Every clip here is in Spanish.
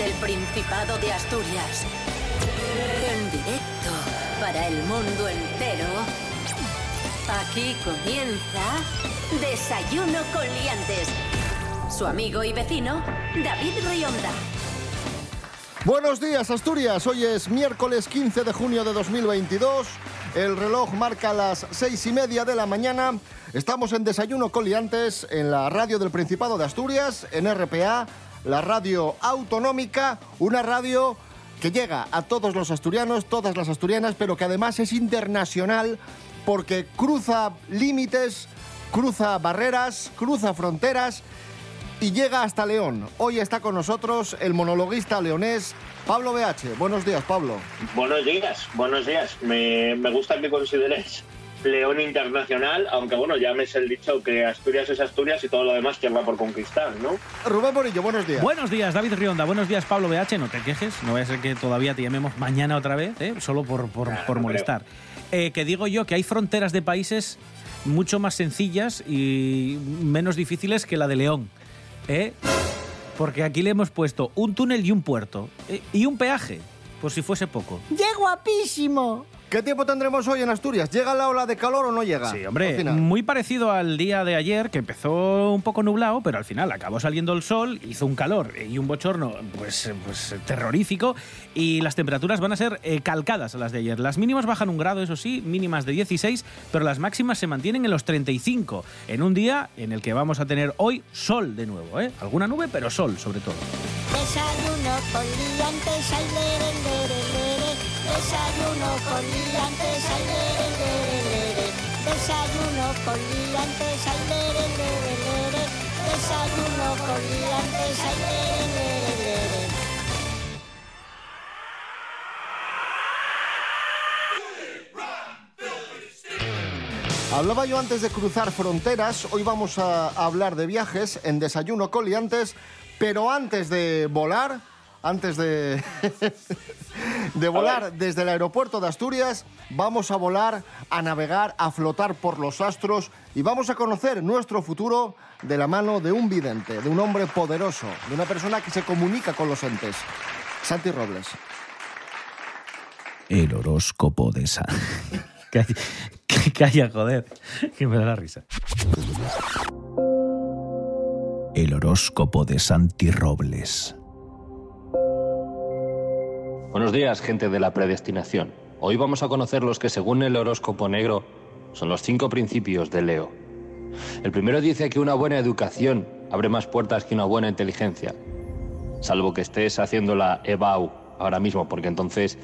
desde el Principado de Asturias. En directo para el mundo entero. Aquí comienza Desayuno con Liantes. Su amigo y vecino, David Rionda. Buenos días, Asturias. Hoy es miércoles 15 de junio de 2022. El reloj marca las seis y media de la mañana. Estamos en Desayuno Coliantes en la radio del Principado de Asturias, en RPA, la radio autonómica, una radio que llega a todos los asturianos, todas las asturianas, pero que además es internacional porque cruza límites, cruza barreras, cruza fronteras y llega hasta León. Hoy está con nosotros el monologuista leonés Pablo BH. Buenos días, Pablo. Buenos días, buenos días. Me, me gusta que consideres León Internacional, aunque bueno, ya me es el dicho que Asturias es Asturias y todo lo demás va por conquistar, ¿no? Rubén Morillo, buenos días. Buenos días, David Rionda. Buenos días, Pablo BH. No te quejes, no vaya a ser que todavía te llamemos mañana otra vez, ¿eh? solo por, por, Claro, por no molestar. Eh, que digo yo que hay fronteras de países mucho más sencillas y menos difíciles que la de León. ¿eh? Porque aquí le hemos puesto un túnel y un puerto. ¿eh? Y un peaje, por si fuese poco. ¡Qué guapísimo! ¿Qué tiempo tendremos hoy en Asturias? ¿Llega la ola de calor o no llega? Sí, Al hombre, muy parecido al día de ayer, que empezó un poco nublado, pero al final acabó saliendo el sol, hizo un calor y un bochorno pues, pues terrorífico, y las temperaturas van a ser eh, calcadas a las de ayer. Las mínimas bajan un grado, eso sí, mínimas de 16, pero las máximas se mantienen en los 35, en un día en el que vamos a tener hoy sol de nuevo, ¿eh? Alguna nube, pero sol sobre todo. Desayuno con liantes, lere. Desayuno con liantes, ay, lere, lere, lere. Desayuno con liantes, ay, lere, lere, lere. Desayuno con liantes, ay, lere, lere, lere. Hablaba yo antes de cruzar fronteras, hoy vamos a hablar de viajes en Desayuno Coliantes, pero antes de volar, antes de, de volar desde el aeropuerto de Asturias, vamos a volar, a navegar, a flotar por los astros y vamos a conocer nuestro futuro de la mano de un vidente, de un hombre poderoso, de una persona que se comunica con los entes. Santi Robles. El horóscopo de esa. calla, calla, joder, que me da la risa. El horóscopo de Santi Robles. Buenos días, gente de la predestinación. Hoy vamos a conocer los que, según el horóscopo negro, son los cinco principios de Leo. El primero dice que una buena educación abre más puertas que una buena inteligencia, salvo que estés haciendo la EBAU ahora mismo, porque entonces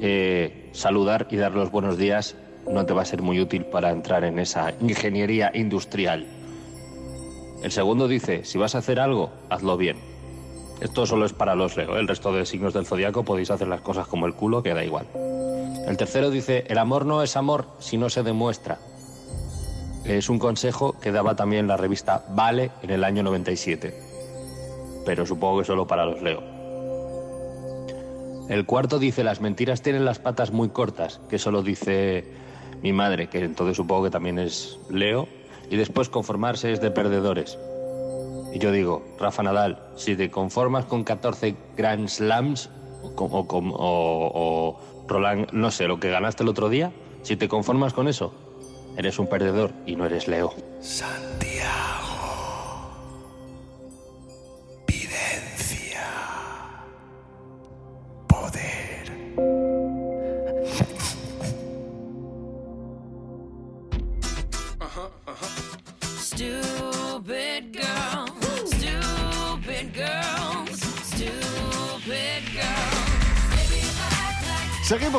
eh, saludar y dar los buenos días no te va a ser muy útil para entrar en esa ingeniería industrial. El segundo dice, si vas a hacer algo, hazlo bien. Esto solo es para los Leo. El resto de signos del zodiaco podéis hacer las cosas como el culo, que da igual. El tercero dice, el amor no es amor si no se demuestra. Es un consejo que daba también la revista Vale en el año 97. Pero supongo que solo para los Leo. El cuarto dice, las mentiras tienen las patas muy cortas, que solo dice mi madre, que entonces supongo que también es Leo. Y después conformarse es de perdedores. Y yo digo, Rafa Nadal, si te conformas con 14 Grand Slams o, o Roland, no sé, lo que ganaste el otro día, si te conformas con eso, eres un perdedor y no eres Leo. Stupid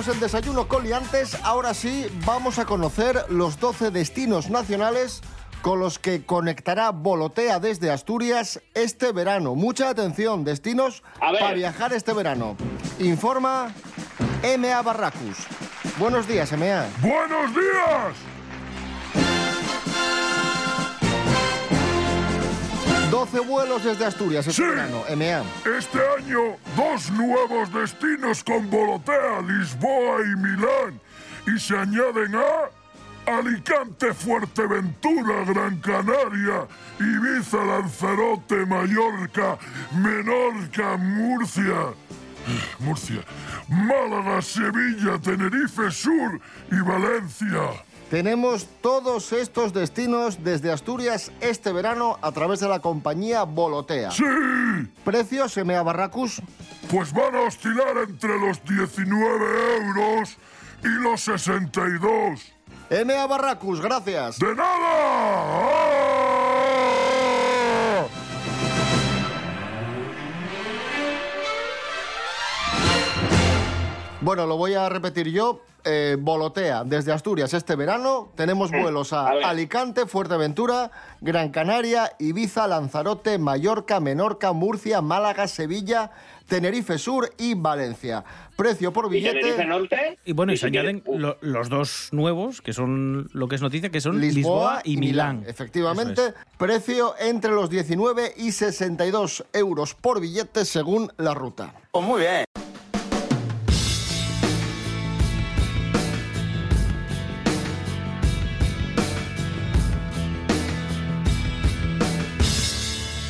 Seguimos en Desayuno Coliantes. Ahora sí, vamos a conocer los 12 destinos nacionales con los que conectará Volotea desde Asturias este verano. Mucha atención, destinos para viajar este verano. Informa MA Barracus. Buenos días, MA. ¡Buenos días! 12 vuelos desde Asturias este Sí. verano, MA. Este año, dos nuevos destinos con Volotea, Lisboa y Milán. Y se añaden a Alicante, Fuerteventura, Gran Canaria, Ibiza, Lanzarote, Mallorca, Menorca, Murcia. Murcia, Málaga, Sevilla, Tenerife Sur y Valencia. Tenemos todos estos destinos desde Asturias este verano a través de la compañía Volotea. ¡Sí! Precios MA Barracus. Pues van a oscilar entre los 19 euros y los 62. MA Barracus, gracias. ¡De nada! ¡Ah! Bueno, lo voy a repetir yo. Eh, Volotea, desde Asturias este verano tenemos vuelos a. Alicante, Fuerteventura, Gran Canaria, Ibiza, Lanzarote, Mallorca, Menorca, Murcia, Málaga, Sevilla, Tenerife Sur y Valencia. Precio por ¿Y billete. Tenerife Norte? Y bueno, y se añaden lo- los dos nuevos, que son lo que es noticia, que son Lisboa, y, Milán. Efectivamente, es. precio entre los 19 y 62 euros por billete según la ruta.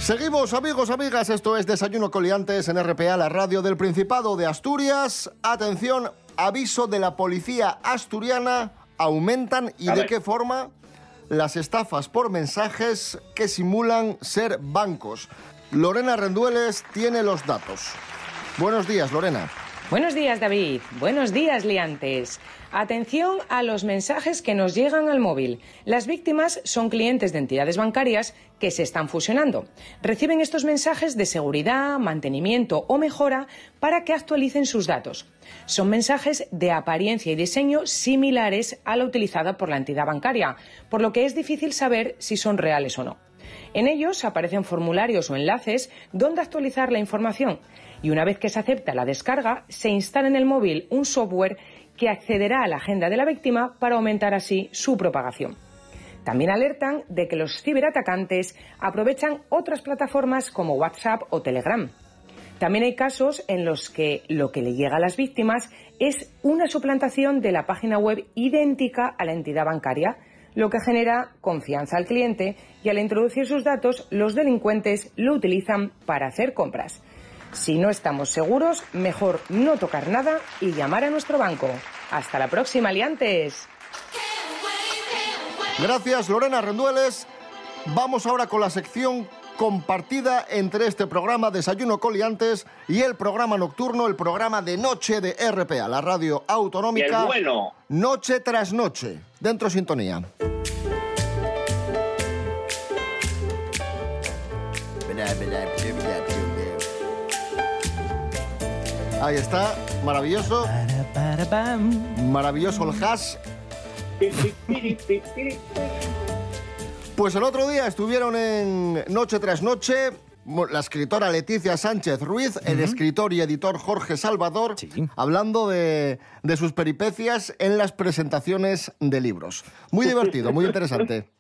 Seguimos, amigos, amigas. Esto es Desayuno Coliantes en RPA, la radio del Principado de Asturias. Atención, aviso de la policía asturiana. Aumentan y de qué forma las estafas por mensajes que simulan ser bancos. Lorena Rendueles tiene los datos. Buenos días, Lorena. Buenos días, David. Buenos días, liantes. Atención a los mensajes que nos llegan al móvil. Las víctimas son clientes de entidades bancarias que se están fusionando. Reciben estos mensajes de seguridad, mantenimiento o mejora para que actualicen sus datos. Son mensajes de apariencia y diseño similares a la utilizada por la entidad bancaria, por lo que es difícil saber si son reales o no. En ellos aparecen formularios o enlaces donde actualizar la información y una vez que se acepta la descarga, se instala en el móvil un software que accederá a la agenda de la víctima para aumentar así su propagación. También alertan de que los ciberatacantes aprovechan otras plataformas como WhatsApp o Telegram. También hay casos en los que lo que le llega a las víctimas es una suplantación de la página web idéntica a la entidad bancaria, lo que genera confianza al cliente y al introducir sus datos los delincuentes lo utilizan para hacer compras. Si no estamos seguros, mejor no tocar nada y llamar a nuestro banco. Hasta la próxima, liantes. Gracias, Lorena Rendueles. Vamos ahora con la sección compartida entre este programa Desayuno Coliantes y el programa nocturno, el programa de noche de RPA, la radio autonómica. bueno. Noche tras noche. Dentro sintonía. Ahí está, maravilloso, maravilloso el hash. Pues el otro día estuvieron en Noche tras Noche la escritora Leticia Sánchez Ruiz, el escritor y editor Jorge Salvador, Sí. hablando de, de sus peripecias en las presentaciones de libros. Muy divertido, muy interesante.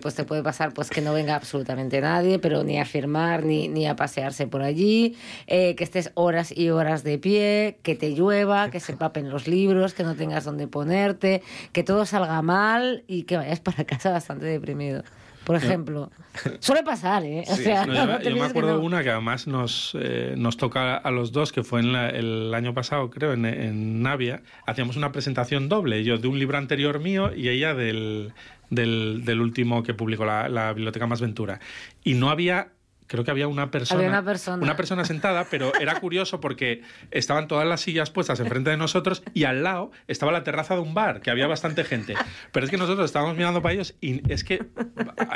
Pues te puede pasar pues que no venga absolutamente nadie, pero ni a firmar ni, ni a pasearse por allí, eh, que estés horas y horas de pie, que te llueva, que se empapen los libros, que no tengas dónde ponerte, que todo salga mal y que vayas para casa bastante deprimido. Por ejemplo, suele pasar, ¿eh? O Sí, sea, no, yo, no me- yo que acuerdo no. una que además nos, eh, nos toca a los dos, que fue en la- el año pasado, creo, en, en Navia. Hacíamos una presentación doble, yo de un libro anterior mío y ella del, del, del último que publicó la, la Biblioteca Más Ventura. Y no había... Creo que había una persona, Había una persona. una persona sentada, pero era curioso porque estaban todas las sillas puestas enfrente de nosotros y al lado estaba la terraza de un bar, que había bastante gente. Pero es que nosotros estábamos mirando para ellos y es que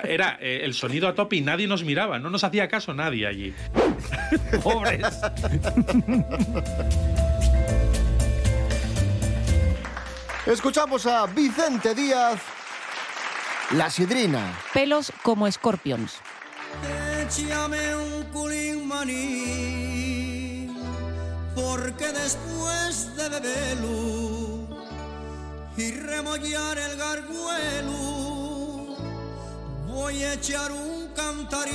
era eh, el sonido a tope y nadie nos miraba, no nos hacía caso nadie allí. Pobres. Escuchamos a Vicente Díaz, La Sidrina. pelos como scorpions. Échame un culín maní, porque después de beberlo y remollar el garguelo, voy a echar un cantarín.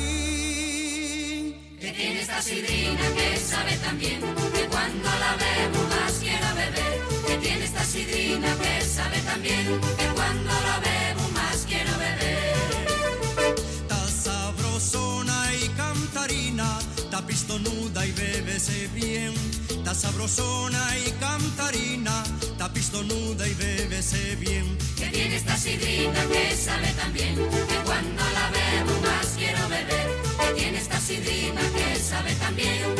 Que tiene esta sidrina que sabe también que cuando la bebo más quiero beber. Que tiene esta sidrina que sabe tan bien que cuando la bebo pistonuda y bébese bien. Ta sabrosona y cantarina, ta pistonuda y bébese bien. Que tiene esta sidrina que sabe tan bien que cuando la bebo más quiero beber. Que tiene esta sidrina que sabe tan bien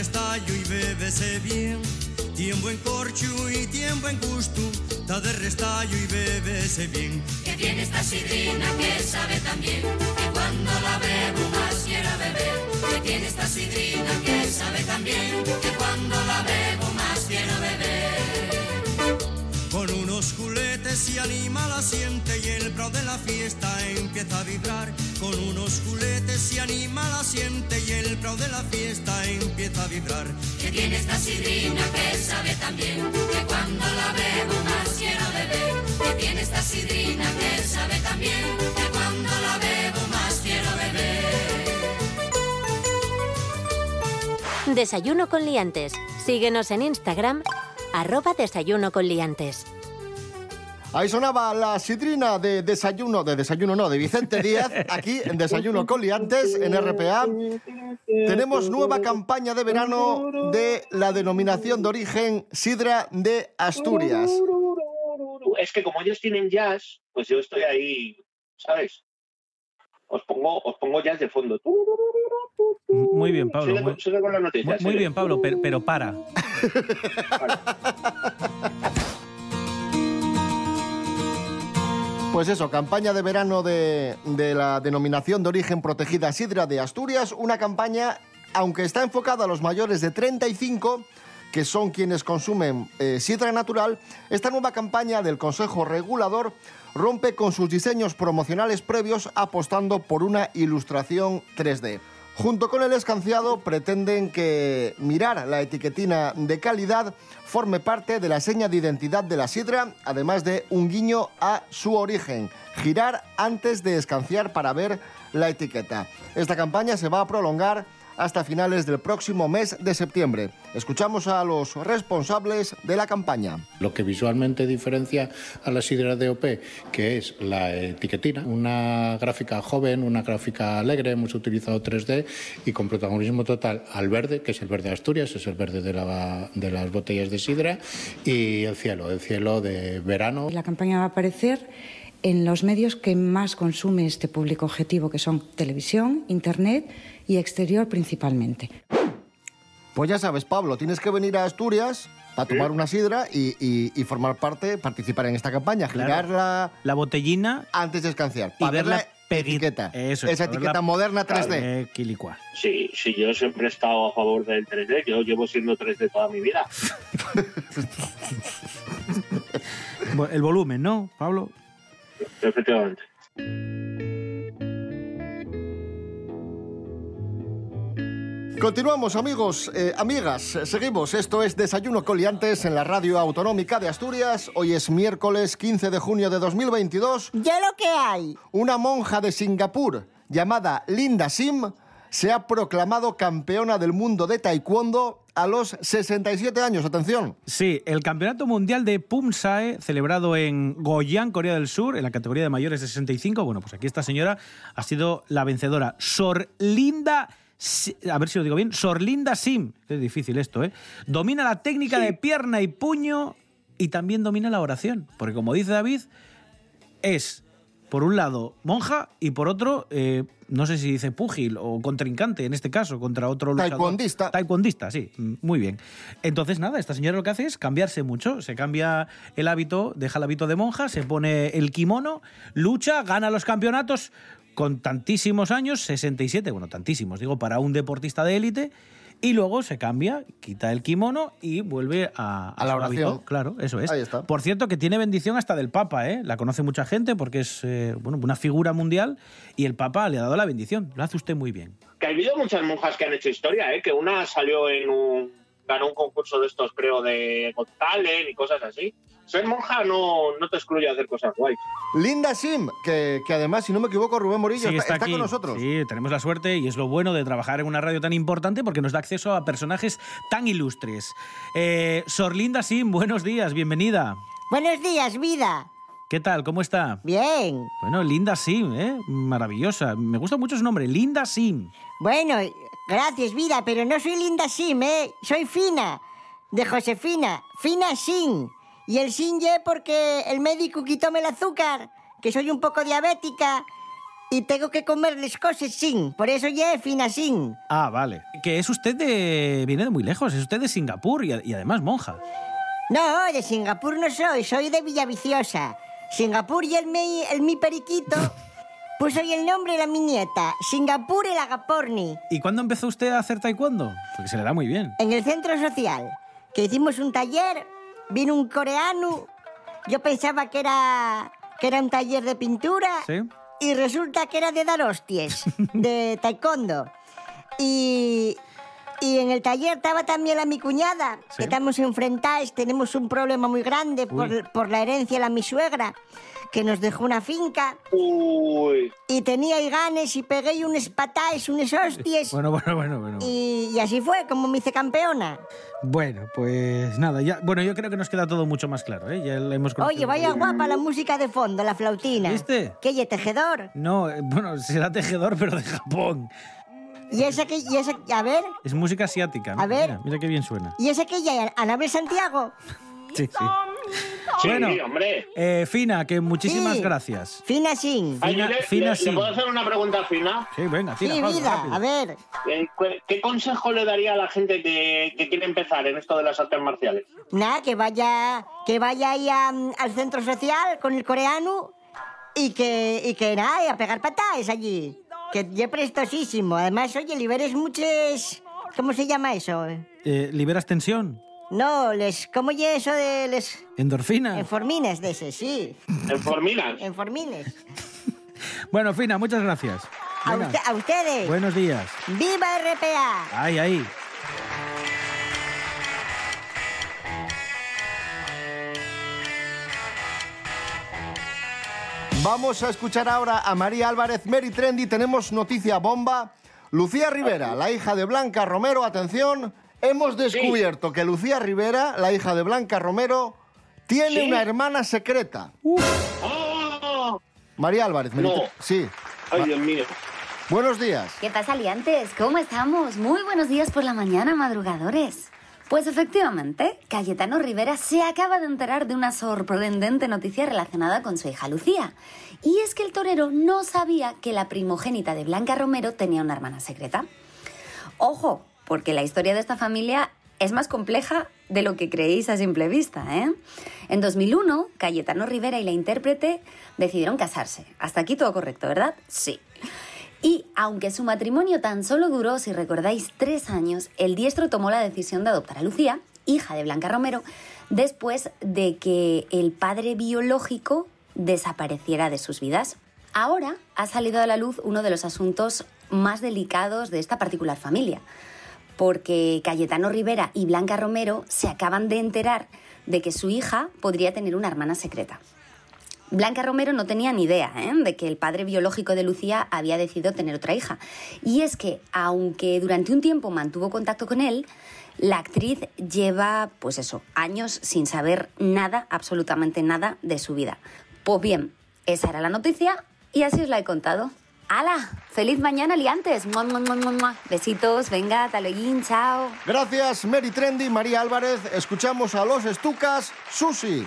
restallo y bébese bien. Tiempo en corcho y tiempo en gusto, ta de restallo y bébese bien. Que tiene esta sidrina que sabe tan bien que cuando la bebo más quiero beber. Que tiene esta sidrina que sabe tan bien que cuando la bebo más quiero beber. Con unos juletes y anima la siente y el prado de la fiesta empieza a vibrar. Con unos juletes y anima la siente y el de la fiesta empieza a vibrar. Que tiene esta sidrina que sabe tan bien que cuando la bebo más quiero beber. Que tiene esta sidrina que sabe tan bien que cuando la bebo más quiero beber. Desayuno con liantes. Síguenos en Instagram, arroba desayuno con liantes. Ahí sonaba la sidrina de desayuno, de desayuno no, de Vicente Díaz, aquí en Desayuno con Liantes, en RPA. Tenemos nueva campaña de verano de la denominación de origen Sidra de Asturias. Es que como ellos tienen jazz, pues yo estoy ahí, ¿sabes? Os pongo, os pongo jazz de fondo. Muy bien, Pablo. Sigue, Muy, sigue con las noticias. muy- muy sigue. bien, Pablo, pero, pero para. Pues eso, campaña de verano de, de la denominación de origen protegida Sidra de Asturias, una campaña, aunque está enfocada a los mayores de 35, que son quienes consumen eh, sidra natural, esta nueva campaña del Consejo Regulador rompe con sus diseños promocionales previos apostando por una ilustración 3D. Junto con el escanciado pretenden que mirar la etiquetina de calidad forme parte de la seña de identidad de la sidra, además de un guiño a su origen. Girar antes de escanciar para ver la etiqueta. Esta campaña se va a prolongar hasta finales del próximo mes de septiembre. Escuchamos a los responsables de la campaña. Lo que visualmente diferencia a la sidra DOP, que es la etiquetina, una gráfica joven, una gráfica alegre, hemos utilizado 3D y con protagonismo total al verde, que es el verde de Asturias, es el verde de, la- de las botellas de sidra, y el cielo, el cielo de verano. La campaña va a aparecer en los medios que más consume este público objetivo, que son televisión, internet y exterior principalmente. Pues ya sabes, Pablo, tienes que venir a Asturias para tomar una sidra y, y- y formar parte, participar en esta campaña, girar la, la botellina antes de escanciar, y para ver la etiqueta, Eso es, esa etiqueta la- moderna 3D. Eh, quilicua. Sí, sí, yo siempre he estado a favor del 3D. Yo llevo siendo 3D toda mi vida. El volumen, ¿no, Pablo? Efectivamente. Continuamos, amigos, eh, amigas, seguimos. Esto es Desayuno Coliantes en la Radio Autonómica de Asturias. Hoy es miércoles 15 de junio de 2022. Ya lo que hay. Una monja de Singapur llamada Linda Sim se ha proclamado campeona del mundo de taekwondo a los 67 años. Atención. Sí, el Campeonato Mundial de Pumsae, celebrado en Goyang, Corea del Sur, en la categoría de mayores de 65. Bueno, pues aquí esta señora ha sido la vencedora. Sorlinda. A ver si lo digo bien. Sorlinda Sim. Es difícil esto, ¿eh? Domina la técnica de pierna y puño y también domina la oración. Porque, como dice David, es, por un lado, monja y por otro, eh, no sé si dice púgil o contrincante, en este caso, contra otro luchador. Taekwondista. Taekwondista, sí, mm, muy bien. Entonces, nada, esta señora lo que hace es cambiarse mucho. Se cambia el hábito, deja el hábito de monja, se pone el kimono, lucha, gana los campeonatos con tantísimos años, 67, bueno, tantísimos, digo, para un deportista de élite. Y luego se cambia, quita el kimono y vuelve a, A la oración. hábito. Claro, eso es. Ahí está. Por cierto, que tiene bendición hasta del Papa, ¿eh? La conoce mucha gente porque es eh, bueno, una figura mundial y el Papa le ha dado la bendición. Lo hace usted muy bien. Que ha habido muchas monjas que han hecho historia, ¿eh? Que una salió en un ganó un concurso de estos, creo, de Got Talent y cosas así. Ser monja no, no te excluye a hacer cosas guays. Linda Sim, que, que además, si no me equivoco, Rubén Morillo Sí, está, está aquí. con nosotros. Sí, tenemos la suerte y es lo bueno de trabajar en una radio tan importante porque nos da acceso a personajes tan ilustres. Eh, Sor Linda Sim, buenos días, bienvenida. Buenos días, vida. ¿Qué tal? ¿Cómo está? Bien. Bueno, Linda Sim, ¿eh? Maravillosa. Me gusta mucho su nombre, Linda Sim. Bueno, gracias, vida, pero no soy Linda Sim, ¿eh? Soy Fina, de Josefina, Fina Sin. Y el Sin ye porque el médico quitóme el azúcar, que soy un poco diabética y tengo que comerles cosas sin. Por eso ye Fina Sin. Ah, vale. Que es usted de... viene de muy lejos, es usted de Singapur y, y además monja. No, de Singapur no soy, soy de Villaviciosa. Singapur y el mi, el mi periquito puso hoy el nombre de la mi nieta, Singapur el Agaporni. ¿Y cuándo empezó usted a hacer taekwondo? Porque se le da muy bien. en el centro social, que hicimos un taller, vino un coreano, yo pensaba que era, que era un taller de pintura ¿Sí? y resulta que era de dar hostias, de taekwondo. Y, y en el taller estaba también la mi cuñada, Sí. que estamos enfrentados, tenemos un problema muy grande por, por la herencia de la mi suegra, que nos dejó una finca. Y tenía ahí ganes y pegué unos pataes, unos hostias. Bueno, bueno, bueno, bueno. Y, y así fue, como me hice campeona. Bueno, pues nada, ya. Bueno, yo creo que nos queda todo mucho más claro, ¿eh? Ya la hemos conocido. Oye, vaya guapa la música de fondo, la flautina. ¿Viste? ¿Qué, y tejedor? No, eh, bueno, será tejedor, pero de Japón. ¿Y esa que, y esa, a ver, Es música asiática. A ver. Mira, mira qué bien suena. y esa que ya, Anabel Santiago? Sí, sí. Sí, bueno, hombre. eh, Fina, que muchísimas Sí. gracias. Fina Sin. Ay, le- Fina le- ¿Le Sin. puedo hacer una pregunta fina? Sí, venga, tira, Sí, vida, rápido. a ver. Eh, ¿qué- ¿Qué consejo le daría a la gente que, que quiere empezar en esto de las artes marciales? Nada, que vaya, que vaya ahí a- al centro social con el coreano y que, y que nada, y a pegar patadas allí. Que ya prestosísimo. Además, oye, liberes muchos... ¿Cómo se llama eso? Eh, ¿Liberas tensión? No, les... ¿Cómo ye eso de les... ¿Endorfina? Enformines de ese, sí. ¿Enforminas? Enformines. Bueno, Fina, muchas gracias. A, Venga, usted- a ustedes. Buenos días. ¡Viva RPA! Ahí, ahí. Vamos a escuchar ahora a María Álvarez, Mary Trendy. Tenemos noticia bomba. Lucía Rivera, la hija de Blanca Romero, atención, hemos descubierto que Lucía Rivera, la hija de Blanca Romero, tiene ¿Sí? una hermana secreta. ¡Oh! María Álvarez, No. Sí. Ay, Dios mío. Buenos días. ¿Qué pasa, liantes? ¿Cómo estamos? Muy buenos días por la mañana, madrugadores. Pues efectivamente, Cayetano Rivera se acaba de enterar de una sorprendente noticia relacionada con su hija Lucía. Y es que el torero no sabía que la primogénita de Blanca Romero tenía una hermana secreta. Ojo, porque la historia de esta familia es más compleja de lo que creéis a simple vista, ¿eh? En 2001, Cayetano Rivera y la intérprete decidieron casarse. Hasta aquí todo correcto, ¿verdad? Sí. Y aunque su matrimonio tan solo duró, si recordáis, tres años, el diestro tomó la decisión de adoptar a Lucía, hija de Blanca Romero, después de que el padre biológico desapareciera de sus vidas. Ahora ha salido a la luz uno de los asuntos más delicados de esta particular familia, porque Cayetano Rivera y Blanca Romero se acaban de enterar de que su hija podría tener una hermana secreta. Blanca Romero no tenía ni idea ¿eh? de que el padre biológico de Lucía había decidido tener otra hija. Y es que, aunque durante un tiempo mantuvo contacto con él, la actriz lleva, pues eso, años sin saber nada, absolutamente nada de su vida. Pues bien, esa era la noticia y así os la he contado. ¡Hala! ¡Feliz mañana, liantes! ¡Mua, mua, mua! Besitos, venga, taloguín, chao. Gracias, Mary Trendy, María Álvarez. Escuchamos a los Estucas. Susi,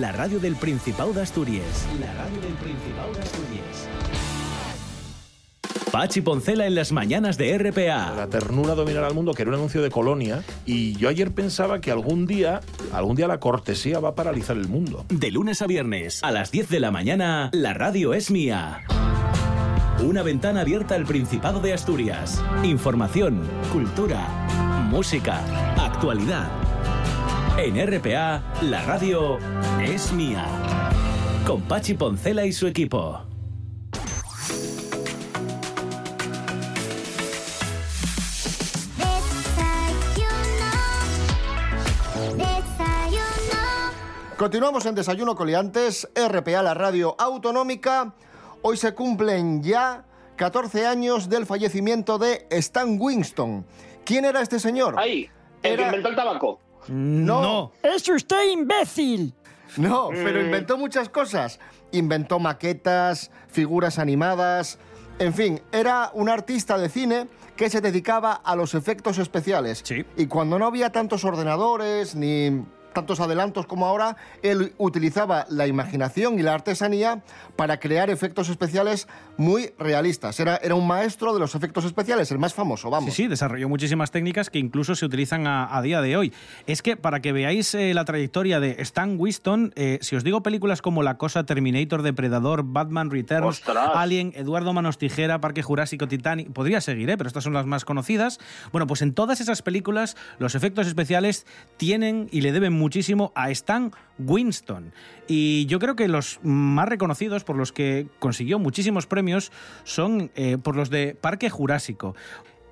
La radio del Principado de Asturias. La radio del Principado de Asturias. Pachi Poncela en las mañanas de RPA. La ternura dominará al mundo, que era un anuncio de Colonia, y yo ayer pensaba que algún día, algún día la cortesía va a paralizar el mundo. De lunes a viernes, a las 10 de la mañana, la radio es mía. Una ventana abierta al Principado de Asturias. Información, cultura, música, actualidad. En RPA, la radio es mía. Con Pachi Poncela y su equipo. Continuamos en Desayuno Coliantes, RPA, la radio autonómica. Hoy se cumplen ya 14 años del fallecimiento de Stan Winston. ¿Quién era este señor? Ahí, el que inventó el tabaco. No. ¡Es usted imbécil! No, pero inventó muchas cosas. Inventó maquetas, figuras animadas. En fin, era un artista de cine que se dedicaba a los efectos especiales. Y cuando no había tantos ordenadores ni tantos adelantos como ahora, él utilizaba la imaginación y la artesanía para crear efectos especiales muy realistas. Era, era un maestro de los efectos especiales, el más famoso, vamos. Sí, sí, desarrolló muchísimas técnicas que incluso se utilizan a, a día de hoy. Es que para que veáis eh, la trayectoria de Stan Winston, eh, si os digo películas como La Cosa, Terminator, Depredador, Batman Returns, ¡Ostras! Alien, Eduardo Manos Tijera, Parque Jurásico, Titanic, podría seguir, ¿eh? pero estas son las más conocidas. Bueno, pues en todas esas películas los efectos especiales tienen y le deben muchísimo a Stan Winston. Y yo creo que los más reconocidos, por los que consiguió muchísimos premios, son eh, por los de Parque Jurásico.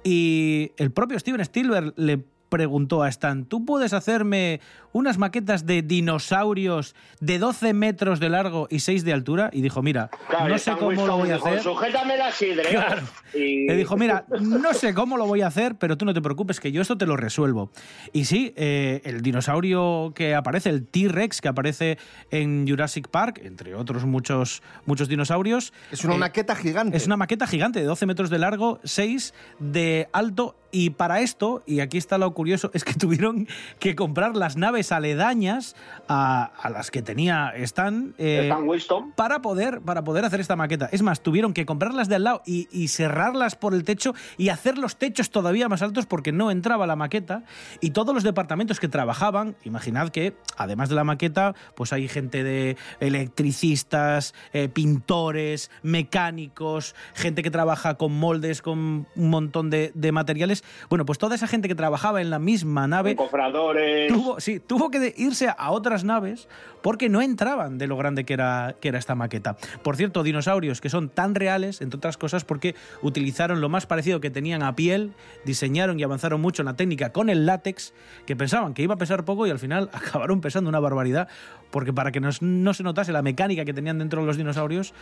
Y el propio Steven Spielberg le preguntó a Stan, ¿tú puedes hacerme unas maquetas de dinosaurios de 12 metros de largo y 6 de altura? Y dijo, mira, Claro, no sé cómo lo voy a dijo, hacer. Sujétame la. Claro. Y... Le dijo, mira, no sé cómo lo voy a hacer, pero tú no te preocupes, que yo esto te lo resuelvo. Y sí, eh, el dinosaurio que aparece, el T-Rex que aparece en Jurassic Park, entre otros muchos, muchos dinosaurios. Es una eh, maqueta gigante. Es una maqueta gigante de 12 metros de largo, 6 de alto. Y para esto, y aquí está lo curioso, es que tuvieron que comprar las naves aledañas a, a las que tenía Stan, eh, Stan Winston. para poder, para poder hacer esta maqueta. Es más, tuvieron que comprarlas de al lado y, y cerrarlas por el techo y hacer los techos todavía más altos porque no entraba la maqueta. Y todos los departamentos que trabajaban, imaginad que además de la maqueta, pues hay gente de electricistas, eh, pintores, mecánicos, gente que trabaja con moldes, con un montón de, de materiales. Bueno, pues toda esa gente que trabajaba en la misma nave Cofradores. tuvo, sí, tuvo que irse a otras naves porque no entraban de lo grande que era, que era esta maqueta. Por cierto, dinosaurios que son tan reales, entre otras cosas, porque utilizaron lo más parecido que tenían a piel, diseñaron y avanzaron mucho en la técnica con el látex, que pensaban que iba a pesar poco y al final acabaron pesando una barbaridad, porque para que nos- no se notase la mecánica que tenían dentro de los dinosaurios,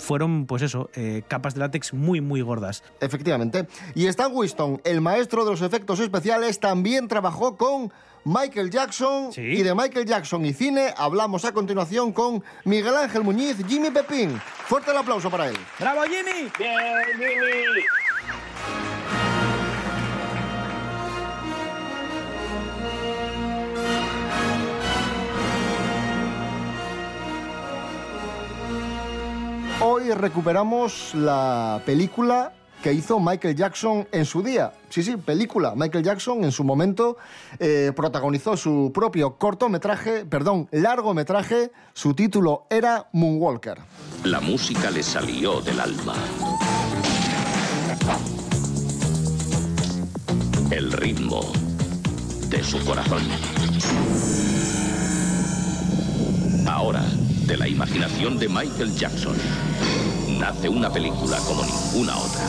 fueron, pues eso, eh, capas de látex muy, muy gordas. Efectivamente. Y Stan Winston, el maestro de los efectos especiales, también trabajó con Michael Jackson. Y de Michael Jackson y cine hablamos a continuación con Miguel Ángel Muñiz, Jimmy Pepín. Fuerte el aplauso para él. ¡Bravo, Jimmy! Bien, Jimmy. Hoy recuperamos la película que hizo Michael Jackson en su día. Sí, sí, película. Michael Jackson en su momento eh, protagonizó su propio cortometraje, perdón, largometraje. Su título era Moonwalker. La música le salió del alma. El ritmo de su corazón. Ahora, de la imaginación de Michael Jackson, nace una película como ninguna otra.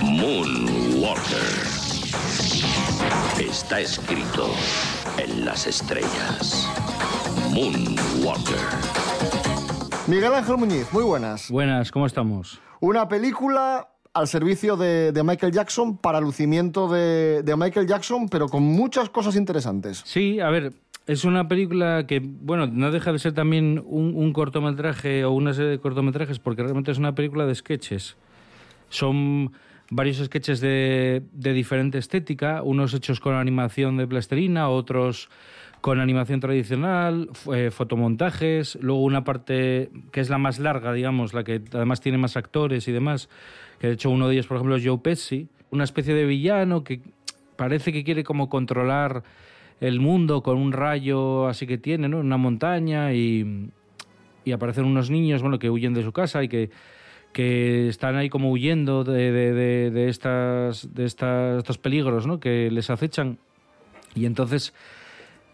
Moonwalker. está escrito en las estrellas. Moonwalker. Miguel Ángel Muñiz, muy buenas. Buenas, ¿cómo estamos? Una película al servicio de, Michael Jackson para lucimiento de, de Michael Jackson, pero con muchas cosas interesantes. Sí, a ver, es una película que, bueno, no deja de ser también un, un cortometraje o una serie de cortometrajes, porque realmente es una película de sketches. Son varios sketches de, de diferente estética, unos hechos con animación de plastilina, otros con animación tradicional, eh, fotomontajes, luego una parte que es la más larga, digamos, la que además tiene más actores y demás, que de hecho uno de ellos, por ejemplo, es Joe Pesci, una especie de villano que parece que quiere como controlar el mundo con un rayo así que tiene, ¿no? Una montaña y, y aparecen unos niños, bueno, que huyen de su casa y que, que están ahí como huyendo de, de, de- de estas, de estas, estos peligros, ¿no? Que les acechan. Y entonces,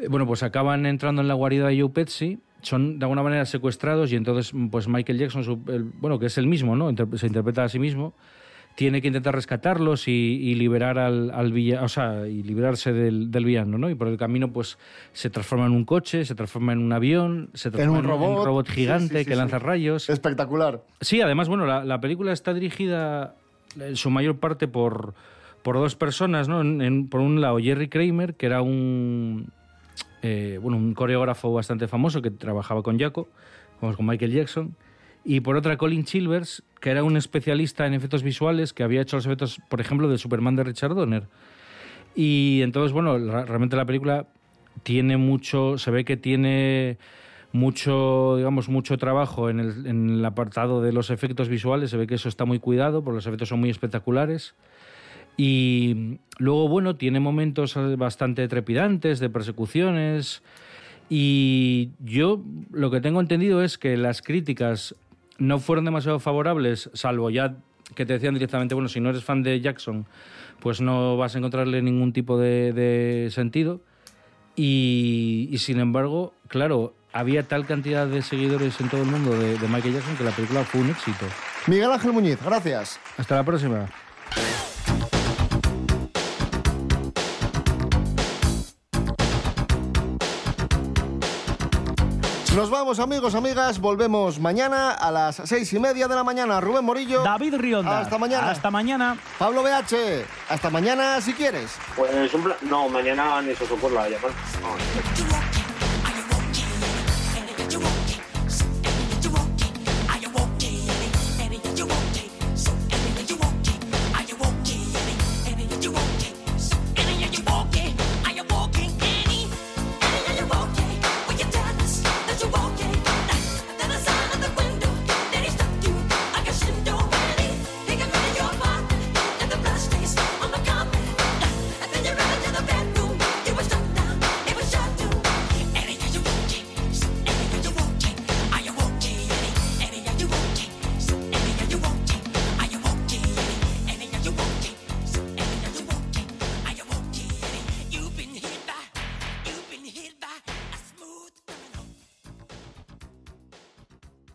bueno, pues acaban entrando en la guarida de Joe Pesci, son de alguna manera secuestrados y entonces, pues Michael Jackson, su- el- bueno, que es el mismo, ¿no? Inter- se interpreta a sí mismo, tiene que intentar rescatarlos y, y liberar al, al villa- o sea, y librarse del, del villano, ¿no? Y por el camino, pues se transforma en un coche, se transforma en un avión, se transforma un robot. Gigante sí, sí, que lanza rayos. Espectacular. Sí, además, bueno, la, la película está dirigida en su mayor parte por, por dos personas, ¿no? En- en- por un lado, Jerry Kramer, que era un, eh, bueno, un coreógrafo bastante famoso que trabajaba con Jaco, con Michael Jackson. Y por otra, Colin Chilvers, que era un especialista en efectos visuales, que había hecho los efectos, por ejemplo, de Superman de Richard Donner. Y entonces, bueno, realmente la película tiene mucho, se ve que tiene mucho, digamos, mucho trabajo en el, en el apartado de los efectos visuales, se ve que eso está muy cuidado, porque los efectos son muy espectaculares. Y luego, bueno, tiene momentos bastante trepidantes de persecuciones. Y yo lo que tengo entendido es que las críticas no fueron demasiado favorables, salvo ya que te decían directamente, bueno, si no eres fan de Jackson, pues no vas a encontrarle ningún tipo de, de sentido. Y, y sin embargo, claro, había tal cantidad de seguidores en todo el mundo de, de Michael Jackson que la película fue un éxito. Miguel Ángel Muñiz, gracias. Hasta la próxima. Nos vamos, amigos, amigas. Volvemos mañana a las seis y media de la mañana. Rubén Morillo. David Rionda. Hasta mañana. Hasta mañana. Pablo BH. Hasta mañana si quieres. Pues un No, mañana ni se os ocurra llamar. No.